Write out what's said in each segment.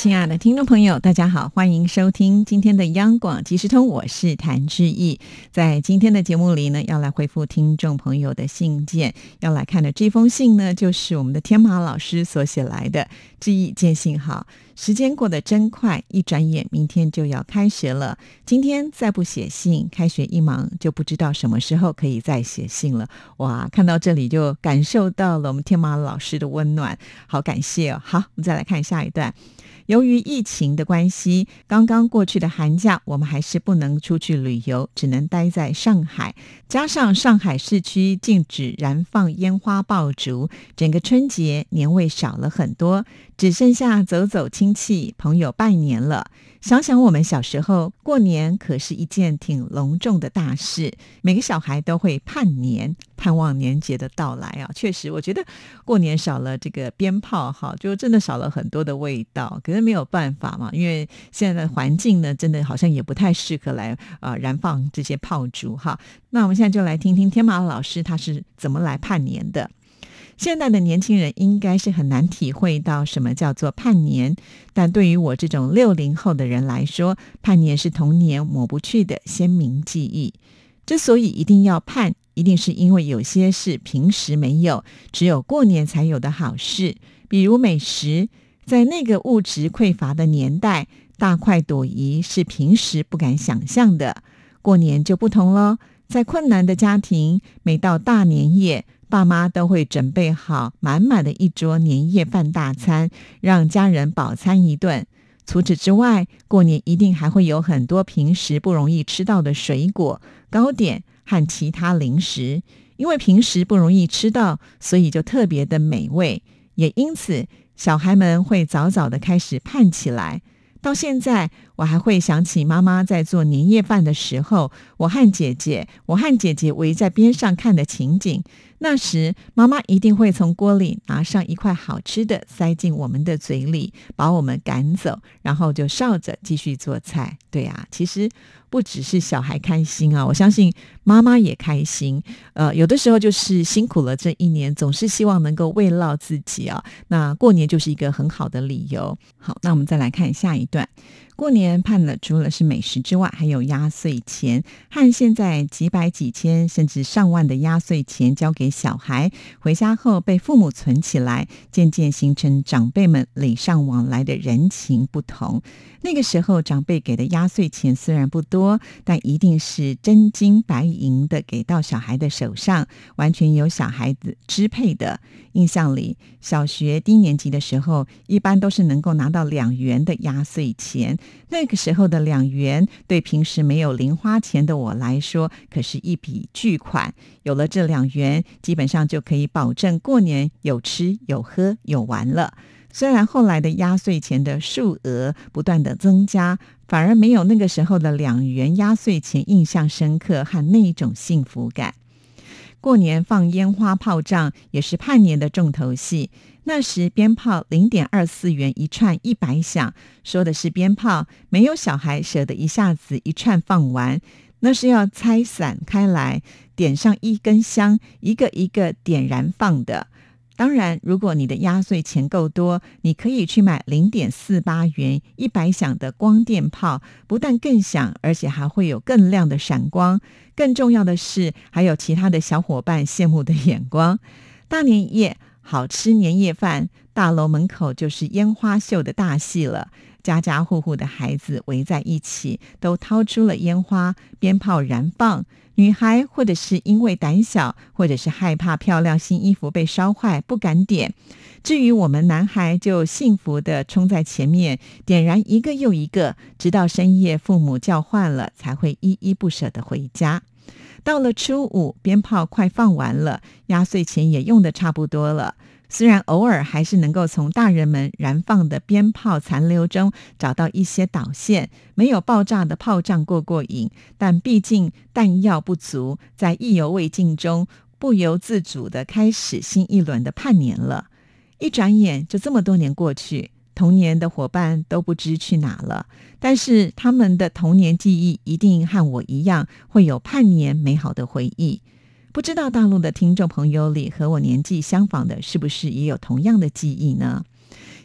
亲爱的听众朋友，大家好，欢迎收听今天的央广即时通，我是谭志毅。在今天的节目里呢，要来回复听众朋友的信件。要来看的这封信呢，就是我们的天马老师所写来的。志毅见信好，时间过得真快，一转眼明天就要开学了。今天再不写信，开学一忙就不知道什么时候可以再写信了。哇，看到这里就感受到了我们天马老师的温暖，好感谢哦。好，我们再来看下一段。由于疫情的关系，刚刚过去的寒假，我们还是不能出去旅游，只能待在上海。加上上海市区禁止燃放烟花爆竹，整个春节年味少了很多，只剩下走走亲亲戚朋友拜年了。想想我们小时候过年，可是一件挺隆重的大事，每个小孩都会盼年，盼望年节的到来啊。确实，我觉得过年少了这个鞭炮，哈，就真的少了很多的味道。可是没有办法嘛，因为现在的环境呢，真的好像也不太适合来啊燃放这些炮竹哈。那我们现在就来听听天马老师他是怎么来盼年的。现在的年轻人应该是很难体会到什么叫做盼年，但对于我这种六零后的人来说，盼年是童年抹不去的鲜明记忆。之所以一定要盼，一定是因为有些是平时没有，只有过年才有的好事，比如美食。在那个物质匮乏的年代，大快朵颐是平时不敢想象的。过年就不同喽，在困难的家庭，每到大年夜。爸妈都会准备好满满的一桌年夜饭大餐，让家人饱餐一顿。除此之外，过年一定还会有很多平时不容易吃到的水果、糕点和其他零食。因为平时不容易吃到，所以就特别的美味。也因此，小孩们会早早的开始盼起来。到现在，我还会想起妈妈在做年夜饭的时候，我和姐姐，我和姐姐围在边上看的情景。那时，妈妈一定会从锅里拿上一块好吃的，塞进我们的嘴里，把我们赶走，然后就笑着继续做菜。对啊，其实不只是小孩开心啊，我相信妈妈也开心。呃，有的时候就是辛苦了这一年，总是希望能够慰劳自己啊。那过年就是一个很好的理由。好，那我们再来看下一段。过年盼的除了是美食之外，还有压岁钱和现在几百几千甚至上万的压岁钱交给小孩，回家后被父母存起来，渐渐形成长辈们礼尚往来的人情不同。那个时候，长辈给的压岁钱虽然不多，但一定是真金白银的给到小孩的手上，完全由小孩子支配的。印象里，小学低年级的时候，一般都是能够拿到两元的压岁钱。那个时候的两元，对平时没有零花钱的我来说，可是一笔巨款。有了这两元，基本上就可以保证过年有吃有喝有玩了。虽然后来的压岁钱的数额不断的增加，反而没有那个时候的两元压岁钱印象深刻和那种幸福感。过年放烟花炮仗也是盼年的重头戏。那时鞭炮零点二四元一串一百响，说的是鞭炮，没有小孩舍得一下子一串放完，那是要拆散开来，点上一根香，一个一个点燃放的。当然，如果你的压岁钱够多，你可以去买零点四八元一百响的光电炮，不但更响，而且还会有更亮的闪光。更重要的是，还有其他的小伙伴羡慕的眼光。大年夜好吃年夜饭，大楼门口就是烟花秀的大戏了。家家户户的孩子围在一起，都掏出了烟花，鞭炮燃放。女孩或者是因为胆小，或者是害怕漂亮新衣服被烧坏，不敢点。至于我们男孩，就幸福的冲在前面，点燃一个又一个，直到深夜父母叫唤了，才会依依不舍的回家。到了初五，鞭炮快放完了，压岁钱也用的差不多了。虽然偶尔还是能够从大人们燃放的鞭炮残留中找到一些导线，没有爆炸的炮仗过过瘾，但毕竟弹药不足，在意犹未尽中，不由自主的开始新一轮的叛年了。一转眼就这么多年过去，童年的伙伴都不知去哪了。但是他们的童年记忆一定和我一样，会有盼年美好的回忆。不知道大陆的听众朋友里和我年纪相仿的，是不是也有同样的记忆呢？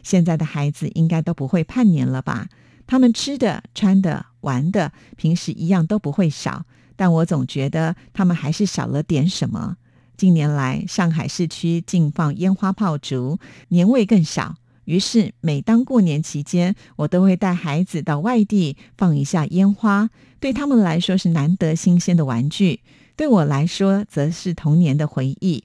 现在的孩子应该都不会叛年了吧？他们吃的、穿的、玩的，平时一样都不会少。但我总觉得他们还是少了点什么。近年来，上海市区禁放烟花炮竹，年味更少。于是，每当过年期间，我都会带孩子到外地放一下烟花。对他们来说是难得新鲜的玩具，对我来说则是童年的回忆。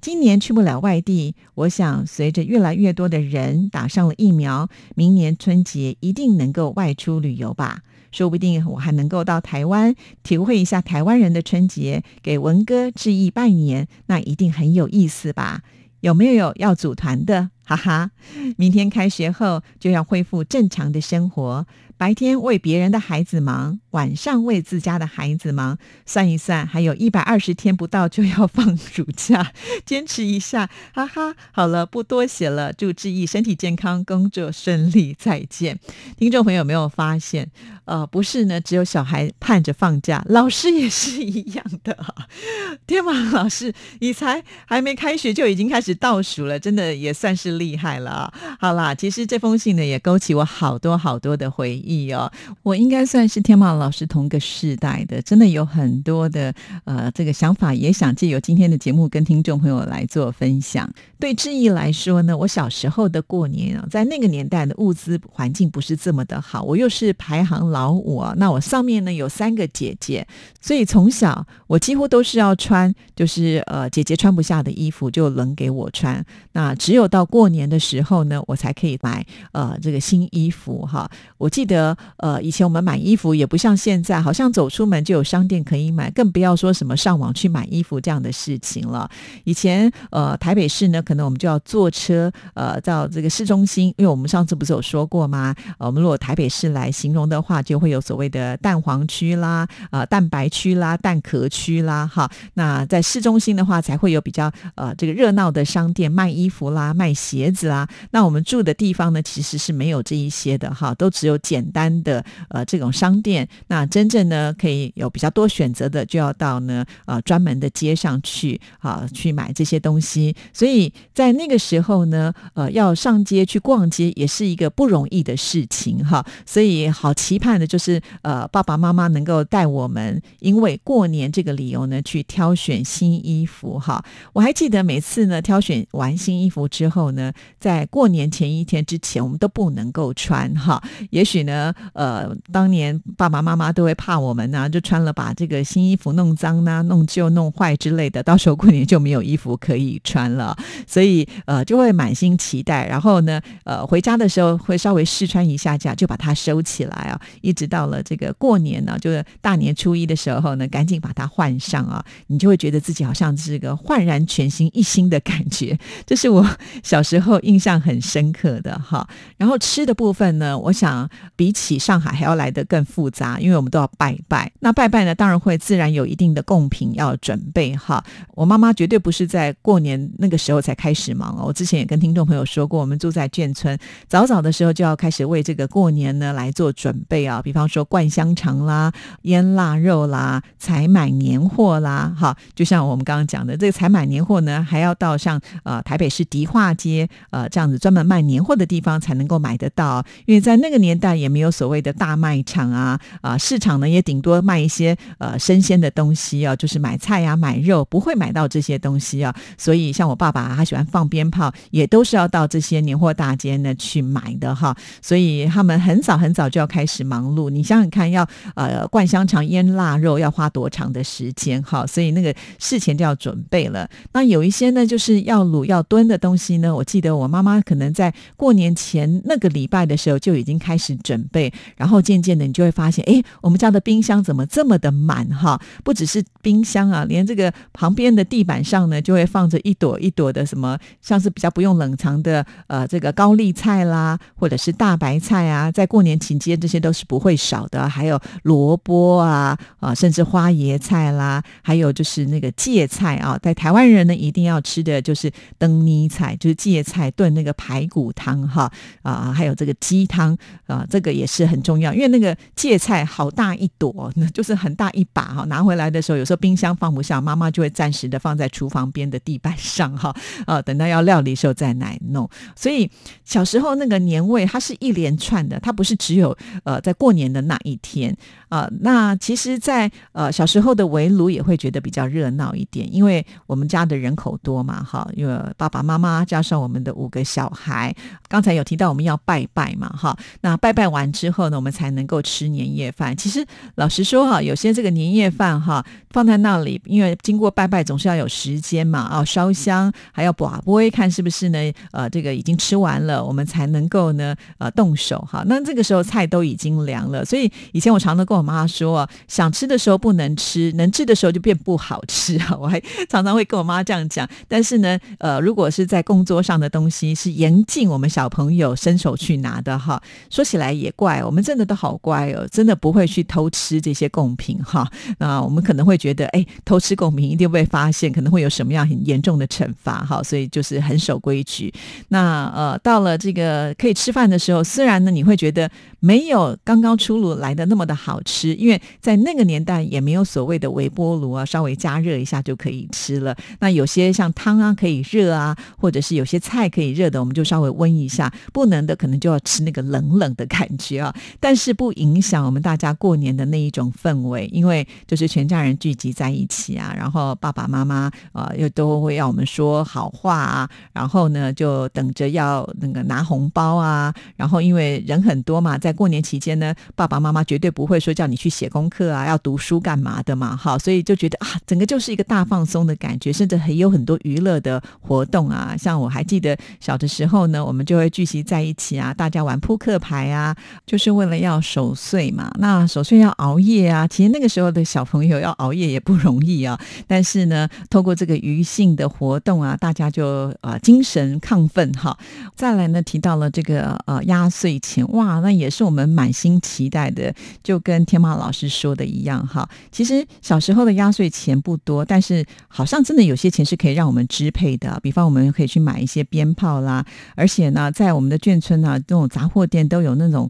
今年去不了外地，我想随着越来越多的人打上了疫苗，明年春节一定能够外出旅游吧。说不定我还能够到台湾体会一下台湾人的春节，给文哥致意拜年，那一定很有意思吧？有没有要组团的？哈哈，明天开学后就要恢复正常的生活。白天为别人的孩子忙，晚上为自家的孩子忙。算一算，还有一百二十天不到就要放暑假，坚持一下，哈哈。好了，不多写了，祝志毅身体健康，工作顺利，再见。听众朋友有没有发现？呃，不是呢，只有小孩盼着放假，老师也是一样的。天马老师，你才还没开学就已经开始倒数了，真的也算是厉害了。好啦，其实这封信呢，也勾起我好多好多的回忆。意哦，我应该算是天马老师同个世代的，真的有很多的呃这个想法，也想借由今天的节目跟听众朋友来做分享。对志毅来说呢，我小时候的过年啊，在那个年代的物资环境不是这么的好，我又是排行老五啊，那我上面呢有三个姐姐，所以从小我几乎都是要穿，就是呃姐姐穿不下的衣服就轮给我穿，那只有到过年的时候呢，我才可以买呃这个新衣服哈。我记得。呃，以前我们买衣服也不像现在，好像走出门就有商店可以买，更不要说什么上网去买衣服这样的事情了。以前呃，台北市呢，可能我们就要坐车呃到这个市中心，因为我们上次不是有说过吗？呃我们如果台北市来形容的话，就会有所谓的蛋黄区啦、呃蛋白区啦、蛋壳区啦，哈。那在市中心的话，才会有比较呃这个热闹的商店卖衣服啦、卖鞋子啦。那我们住的地方呢，其实是没有这一些的哈，都只有简。单的呃这种商店，那真正呢可以有比较多选择的，就要到呢呃专门的街上去啊去买这些东西。所以在那个时候呢，呃要上街去逛街也是一个不容易的事情哈。所以好期盼的就是呃爸爸妈妈能够带我们，因为过年这个理由呢去挑选新衣服哈。我还记得每次呢挑选完新衣服之后呢，在过年前一天之前，我们都不能够穿哈。也许呢。呃，当年爸爸妈妈都会怕我们呢，就穿了把这个新衣服弄脏呢、弄旧、弄坏之类的，到时候过年就没有衣服可以穿了，所以呃就会满心期待，然后呢，呃回家的时候会稍微试穿一下下，就把它收起来啊，一直到了这个过年呢，就是大年初一的时候呢，赶紧把它换上啊，你就会觉得自己好像是个焕然全新一新的感觉，这是我小时候印象很深刻的哈。然后吃的部分呢，我想比。起上海还要来得更复杂，因为我们都要拜拜。那拜拜呢，当然会自然有一定的贡品要准备哈。我妈妈绝对不是在过年那个时候才开始忙哦。我之前也跟听众朋友说过，我们住在眷村，早早的时候就要开始为这个过年呢来做准备啊。比方说灌香肠啦、腌腊肉啦、采买年货啦，哈，就像我们刚刚讲的，这个采买年货呢，还要到像呃台北市迪化街呃这样子专门卖年货的地方才能够买得到，因为在那个年代也没。有所谓的大卖场啊啊，市场呢也顶多卖一些呃生鲜的东西啊，就是买菜呀、买肉，不会买到这些东西啊。所以像我爸爸他喜欢放鞭炮，也都是要到这些年货大街呢去买的哈。所以他们很早很早就要开始忙碌。你想想看，要呃灌香肠、腌腊肉要花多长的时间哈？所以那个事前就要准备了。那有一些呢，就是要卤要炖的东西呢，我记得我妈妈可能在过年前那个礼拜的时候就已经开始准。准备，然后渐渐的你就会发现，哎，我们家的冰箱怎么这么的满哈？不只是冰箱啊，连这个旁边的地板上呢，就会放着一朵一朵的什么，像是比较不用冷藏的呃这个高丽菜啦，或者是大白菜啊，在过年期间这些都是不会少的，还有萝卜啊啊，甚至花椰菜啦，还有就是那个芥菜啊，在台湾人呢一定要吃的就是灯泥菜，就是芥菜炖那个排骨汤哈啊，还有这个鸡汤啊，这个也是很重要，因为那个芥菜好大一朵，那就是很大一把哈，拿回来的时候有时候冰箱放不下，妈妈就会暂时的放在厨房边的地板上哈呃，等到要料理的时候再来弄。所以小时候那个年味，它是一连串的，它不是只有呃在过年的那一天啊。那其实，在呃小时候的围炉也会觉得比较热闹一点，因为我们家的人口多嘛哈，因为爸爸妈妈加上我们的五个小孩，刚才有提到我们要拜拜嘛哈。那拜拜完完之后呢，我们才能够吃年夜饭。其实老实说哈，有些这个年夜饭哈放在那里，因为经过拜拜总是要有时间嘛啊，烧香还要把杯看是不是呢？呃，这个已经吃完了，我们才能够呢呃动手哈。那这个时候菜都已经凉了，所以以前我常常跟我妈说，想吃的时候不能吃，能吃的时候就变不好吃啊。我还常常会跟我妈这样讲。但是呢，呃，如果是在工作上的东西，是严禁我们小朋友伸手去拿的哈。说起来也怪，我们真的都好乖哦，真的不会去偷吃这些贡品哈。那我们可能会觉得，哎，偷吃贡品一定被发现，可能会有什么样很严重的惩罚哈。所以就是很守规矩。那呃，到了这个可以吃饭的时候，虽然呢你会觉得没有刚刚出炉来的那么的好吃，因为在那个年代也没有所谓的微波炉啊，稍微加热一下就可以吃了。那有些像汤啊可以热啊，或者是有些菜可以热的，我们就稍微温一下。不能的可能就要吃那个冷冷的感觉啊。但是不影响我们大家过年的那一种氛围，因为就是全家人聚集在一起啊，然后爸爸妈妈啊又都会要我们说好话啊，然后呢就等着要那个拿红包啊，然后因为人很多嘛，在过年期间呢，爸爸妈妈绝对不会说叫你去写功课啊，要读书干嘛的嘛，好，所以就觉得啊，整个就是一个大放松的感觉，甚至还有很多娱乐的活动啊。像我还记得小的时候呢，我们就会聚集在一起啊，大家玩扑克牌啊，就是为了要守岁嘛。那守岁要熬夜啊，其实那个时候的小朋友要熬夜也不容易啊。但是呢，透过这个余性的活动啊，大家就啊精神亢奋哈。再来呢，提到了这个呃压岁钱，哇，那也是我们满心期待的，就跟天马老师说的一样哈。其实小时候的压岁钱不多，但是好像真的有些钱是可以让我们支配的。比方我们可以去买一些鞭炮啦，而且呢，在我们的眷村呢，这种杂货店都有那种。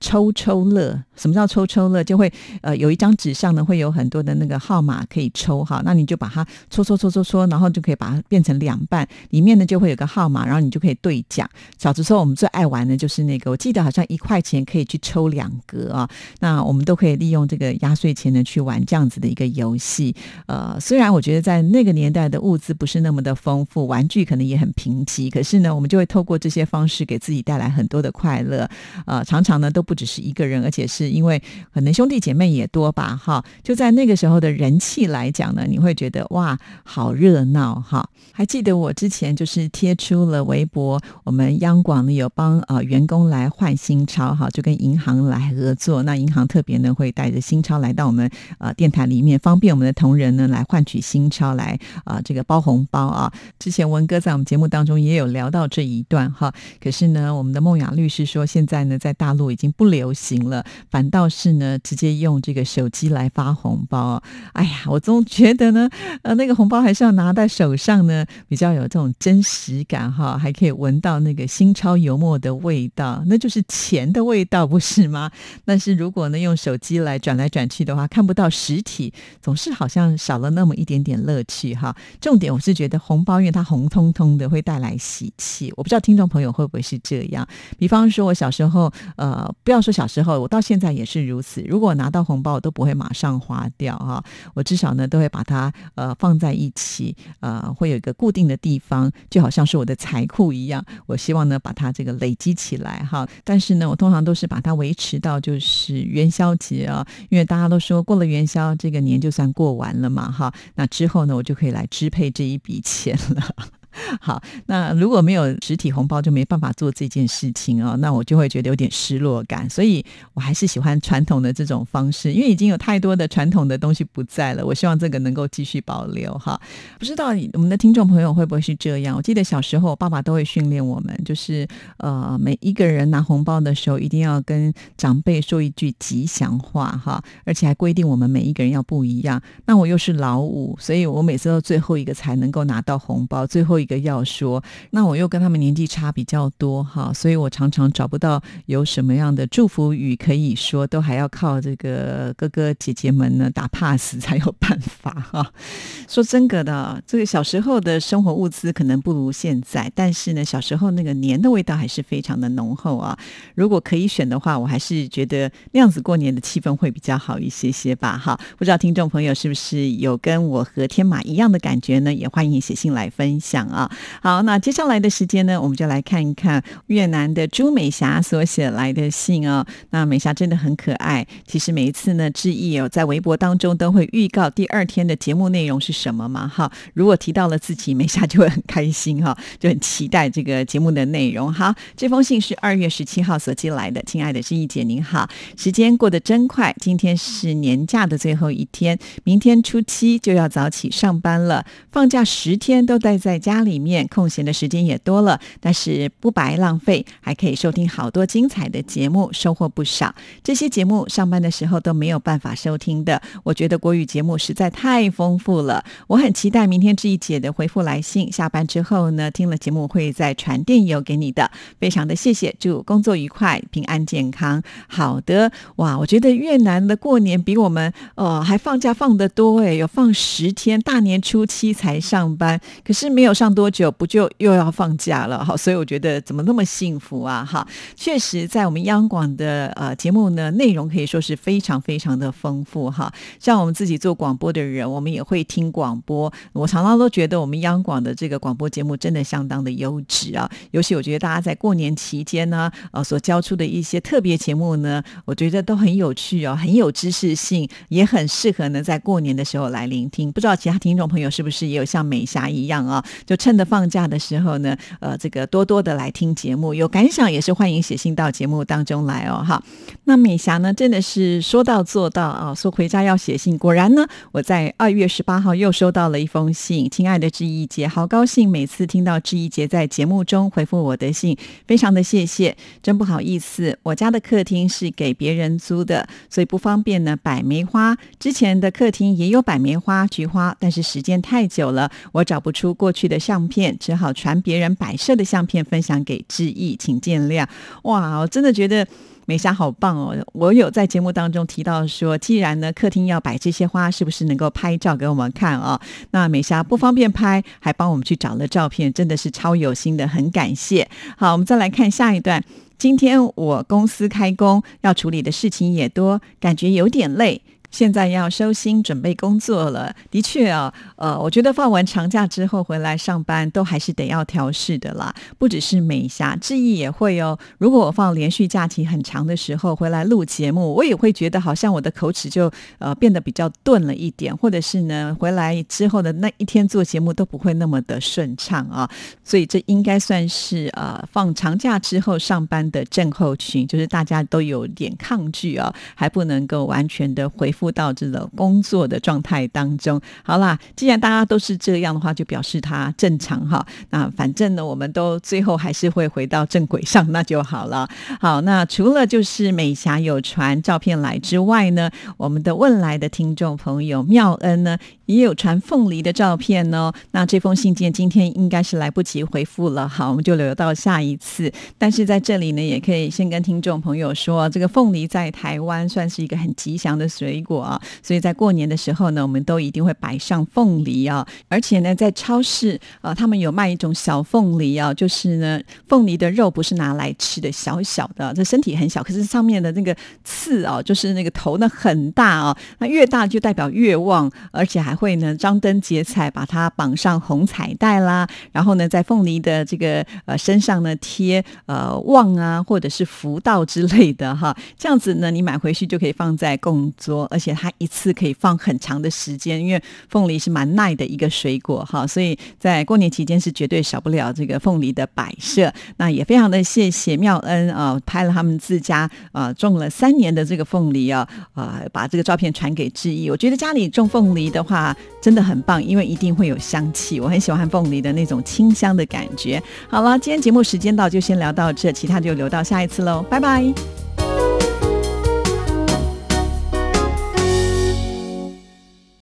抽抽乐，什么叫抽抽乐？就会呃有一张纸上呢，会有很多的那个号码可以抽哈，那你就把它搓搓搓搓搓，然后就可以把它变成两半，里面呢就会有个号码，然后你就可以兑奖。小时候我们最爱玩的就是那个，我记得好像一块钱可以去抽两格啊。那我们都可以利用这个压岁钱呢去玩这样子的一个游戏。呃，虽然我觉得在那个年代的物资不是那么的丰富，玩具可能也很贫瘠，可是呢，我们就会透过这些方式给自己带来很多的快乐。呃，常常呢都。不只是一个人，而且是因为可能兄弟姐妹也多吧，哈，就在那个时候的人气来讲呢，你会觉得哇，好热闹哈。还记得我之前就是贴出了微博，我们央广呢有帮呃员工来换新钞哈，就跟银行来合作，那银行特别呢会带着新钞来到我们呃电台里面，方便我们的同仁呢来换取新钞来啊这个包红包啊。之前文哥在我们节目当中也有聊到这一段哈，可是呢，我们的梦雅律师说，现在呢在大陆已经。不流行了，反倒是呢，直接用这个手机来发红包。哎呀，我总觉得呢，呃，那个红包还是要拿在手上呢，比较有这种真实感哈，还可以闻到那个新钞油墨的味道，那就是钱的味道，不是吗？但是如果呢，用手机来转来转去的话，看不到实体，总是好像少了那么一点点乐趣哈。重点我是觉得红包，因为它红彤彤的，会带来喜气。我不知道听众朋友会不会是这样。比方说，我小时候，呃。不要说小时候，我到现在也是如此。如果拿到红包，我都不会马上花掉哈，我至少呢都会把它呃放在一起，呃会有一个固定的地方，就好像是我的财库一样。我希望呢把它这个累积起来哈。但是呢，我通常都是把它维持到就是元宵节啊，因为大家都说过了元宵，这个年就算过完了嘛哈。那之后呢，我就可以来支配这一笔钱了。好，那如果没有实体红包，就没办法做这件事情哦。那我就会觉得有点失落感，所以我还是喜欢传统的这种方式，因为已经有太多的传统的东西不在了。我希望这个能够继续保留哈。不知道我们的听众朋友会不会是这样？我记得小时候，爸爸都会训练我们，就是呃，每一个人拿红包的时候，一定要跟长辈说一句吉祥话哈，而且还规定我们每一个人要不一样。那我又是老五，所以我每次都最后一个才能够拿到红包，最后一一个要说。那我又跟他们年纪差比较多哈，所以我常常找不到有什么样的祝福语可以说，都还要靠这个哥哥姐姐们呢打 pass 才有办法哈。说真格的，这个小时候的生活物资可能不如现在，但是呢，小时候那个年的味道还是非常的浓厚啊。如果可以选的话，我还是觉得那样子过年的气氛会比较好一些些吧哈。不知道听众朋友是不是有跟我和天马一样的感觉呢？也欢迎写信来分享啊。啊好，那接下来的时间呢，我们就来看一看越南的朱美霞所写来的信哦。那美霞真的很可爱。其实每一次呢，志毅哦在微博当中都会预告第二天的节目内容是什么嘛？哈，如果提到了自己，美霞就会很开心哈，就很期待这个节目的内容。好，这封信是二月十七号所寄来的，亲爱的志毅姐您好，时间过得真快，今天是年假的最后一天，明天初七就要早起上班了，放假十天都待在家家里面，空闲的时间也多了，但是不白浪费，还可以收听好多精彩的节目，收获不少。这些节目上班的时候都没有办法收听的，我觉得国语节目实在太丰富了。我很期待明天志毅姐的回复来信。下班之后呢，听了节目会再传电邮给你的。非常的谢谢，祝工作愉快，平安健康。好的，哇，我觉得越南的过年比我们呃还放假放得多诶，有放十天，大年初七才上班，可是没有上多久，不就又要放假了？哈，所以我觉得怎么那么幸福啊？哈，确实在我们央广的呃节目呢，内容可以说是非常非常的丰富哈。像我们自己做广播的人，我们也会听广播。我常常都觉得我们央广的这个广播节目真的相当的优质啊。尤其我觉得大家在过年期间呢，呃，所交出的一些特别节目呢，我觉得都很有趣哦，很有知识性，也很适合呢在过年的时候来聆听。不知道其他听众朋友是不是也有像美霞一样啊？就趁着放假的时候呢，呃，这个多多的来听节目，有感想也是欢迎写信到节目当中来哦。哈，那美霞呢，真的是说到做到啊，说回家要写信，果然呢，我在二月十八号又收到了一封信，亲爱的志毅姐，好高兴每次听到志毅姐在节目中回复我的信，非常的谢谢。真不好意思，我家的客厅是给别人租的，所以不方便呢摆梅花。之前的客厅也有摆梅花、菊花，但是时间太久了，我找不出过去的相片，只好传别人摆设的相片分享给志毅，请见谅。哇，我真的觉得。美霞好棒哦！我有在节目当中提到说，既然呢客厅要摆这些花，是不是能够拍照给我们看啊？那美霞不方便拍，还帮我们去找了照片，真的是超有心的，很感谢。好，我们再来看下一段。今天我公司开工，要处理的事情也多，感觉有点累。现在要收心准备工作了，的确啊，呃，我觉得放完长假之后回来上班都还是得要调试的啦。不只是美霞，志毅也会哦。如果我放连续假期很长的时候回来录节目，我也会觉得好像我的口齿就呃变得比较钝了一点，或者是呢回来之后的那一天做节目都不会那么的顺畅啊。所以这应该算是呃放长假之后上班的症候群，就是大家都有点抗拒啊，还不能够完全的恢复。到这个工作的状态当中，好啦，既然大家都是这样的话，就表示它正常哈。那反正呢，我们都最后还是会回到正轨上，那就好了。好，那除了就是美霞有传照片来之外呢，我们的问来的听众朋友妙恩呢。也有传凤梨的照片哦。那这封信件今天应该是来不及回复了，好，我们就留到下一次。但是在这里呢，也可以先跟听众朋友说，这个凤梨在台湾算是一个很吉祥的水果啊，所以在过年的时候呢，我们都一定会摆上凤梨啊。而且呢，在超市啊，他们有卖一种小凤梨啊，就是呢，凤梨的肉不是拿来吃的，小小的，这身体很小，可是上面的那个刺啊，就是那个头呢很大啊，那越大就代表越旺，而且还。会呢张灯结彩，把它绑上红彩带啦，然后呢在凤梨的这个呃身上呢贴呃旺啊或者是福到之类的哈，这样子呢你买回去就可以放在供桌，而且它一次可以放很长的时间，因为凤梨是蛮耐的一个水果哈，所以在过年期间是绝对少不了这个凤梨的摆设。那也非常的谢谢妙恩啊，拍了他们自家啊种了三年的这个凤梨啊啊，把这个照片传给志毅。我觉得家里种凤梨的话真的很棒，因为一定会有香气，我很喜欢凤梨的那种清香的感觉。好了，今天节目时间到，就先聊到这，其他就留到下一次喽，拜拜。